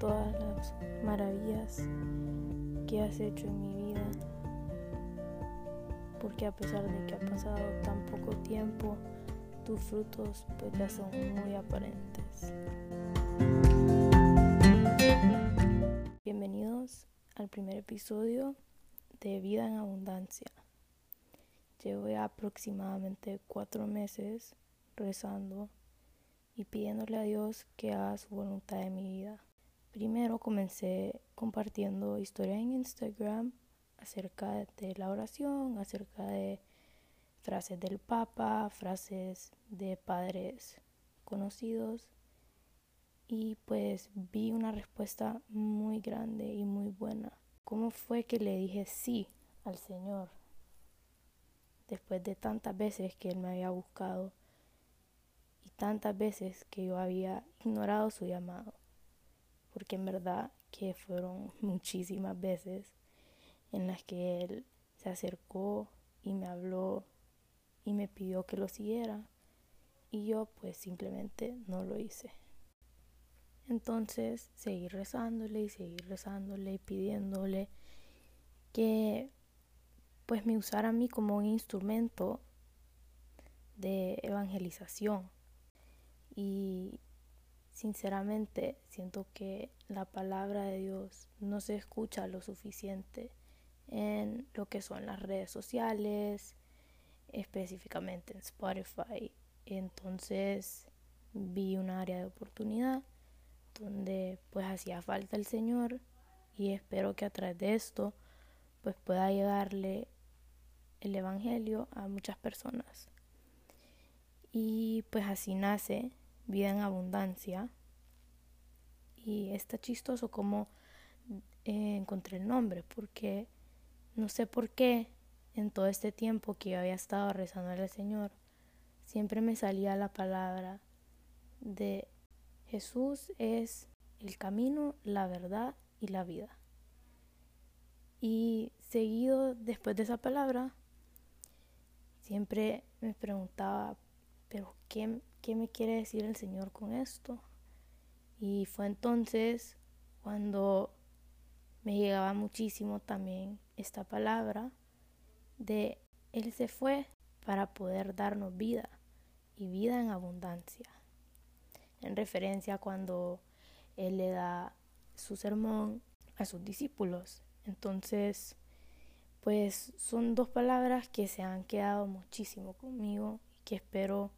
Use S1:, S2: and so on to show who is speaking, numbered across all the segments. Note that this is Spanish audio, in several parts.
S1: todas las maravillas que has hecho en mi vida, porque a pesar de que ha pasado tan poco tiempo, tus frutos pues ya son muy aparentes. Bienvenidos al primer episodio de Vida en Abundancia. Llevo ya aproximadamente cuatro meses rezando y pidiéndole a Dios que haga su voluntad en mi vida. Primero comencé compartiendo historias en Instagram acerca de la oración, acerca de frases del Papa, frases de padres conocidos y pues vi una respuesta muy grande y muy buena. ¿Cómo fue que le dije sí al Señor? Después de tantas veces que Él me había buscado y tantas veces que yo había ignorado su llamado. Porque en verdad que fueron muchísimas veces en las que Él se acercó y me habló y me pidió que lo siguiera y yo pues simplemente no lo hice. Entonces seguí rezándole y seguí rezándole y pidiéndole que pues me usara a mí como un instrumento de evangelización. Y sinceramente siento que la palabra de Dios no se escucha lo suficiente en lo que son las redes sociales, específicamente en Spotify. Entonces vi un área de oportunidad donde pues hacía falta el Señor y espero que a través de esto pues pueda llegarle el Evangelio a muchas personas. Y pues así nace Vida en Abundancia. Y está chistoso como eh, encontré el nombre, porque no sé por qué en todo este tiempo que yo había estado rezando al Señor, siempre me salía la palabra de Jesús es el camino, la verdad y la vida. Y seguido después de esa palabra, siempre me preguntaba, pero ¿qué, qué me quiere decir el Señor con esto? Y fue entonces cuando me llegaba muchísimo también esta palabra de Él se fue para poder darnos vida y vida en abundancia en referencia cuando él le da su sermón a sus discípulos. Entonces, pues son dos palabras que se han quedado muchísimo conmigo y que espero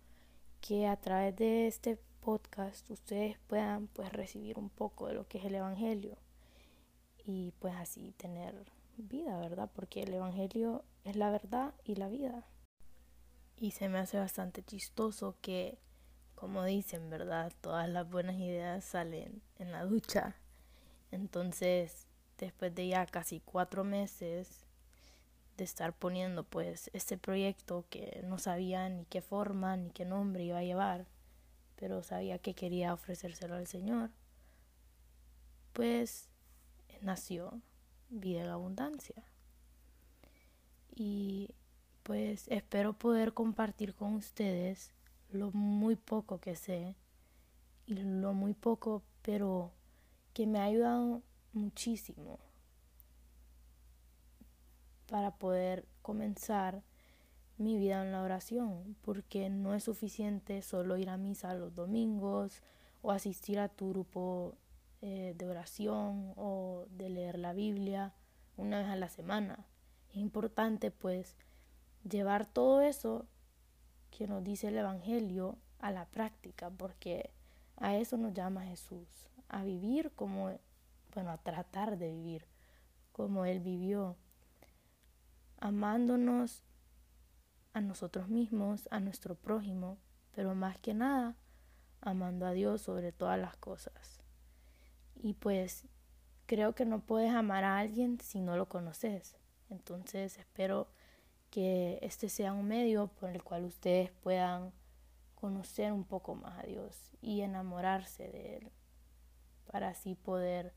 S1: que a través de este podcast ustedes puedan pues recibir un poco de lo que es el evangelio y pues así tener vida, ¿verdad? Porque el evangelio es la verdad y la vida. Y se me hace bastante chistoso que como dicen, ¿verdad? Todas las buenas ideas salen en la ducha. Entonces, después de ya casi cuatro meses estar poniendo pues este proyecto que no sabía ni qué forma ni qué nombre iba a llevar, pero sabía que quería ofrecérselo al Señor, pues nació Vida en Abundancia. Y pues espero poder compartir con ustedes lo muy poco que sé y lo muy poco, pero que me ha ayudado muchísimo para poder comenzar mi vida en la oración, porque no es suficiente solo ir a misa los domingos o asistir a tu grupo eh, de oración o de leer la Biblia una vez a la semana. Es importante pues llevar todo eso que nos dice el Evangelio a la práctica, porque a eso nos llama Jesús, a vivir como, bueno, a tratar de vivir como Él vivió, amándonos a nosotros mismos, a nuestro prójimo, pero más que nada, amando a Dios sobre todas las cosas. Y pues creo que no puedes amar a alguien si no lo conoces. Entonces espero que este sea un medio por el cual ustedes puedan conocer un poco más a Dios y enamorarse de Él para así poder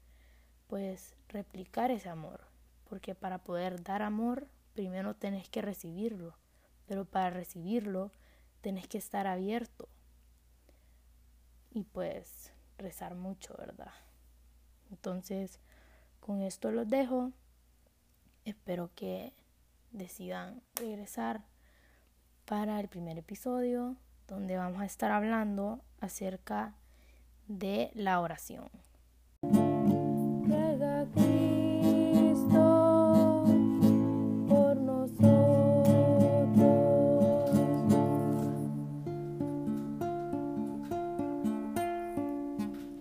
S1: pues replicar ese amor porque para poder dar amor primero tenés que recibirlo pero para recibirlo tenés que estar abierto y pues rezar mucho verdad Entonces, con esto los dejo. Espero que decidan regresar para el primer episodio donde vamos a estar hablando acerca de la oración.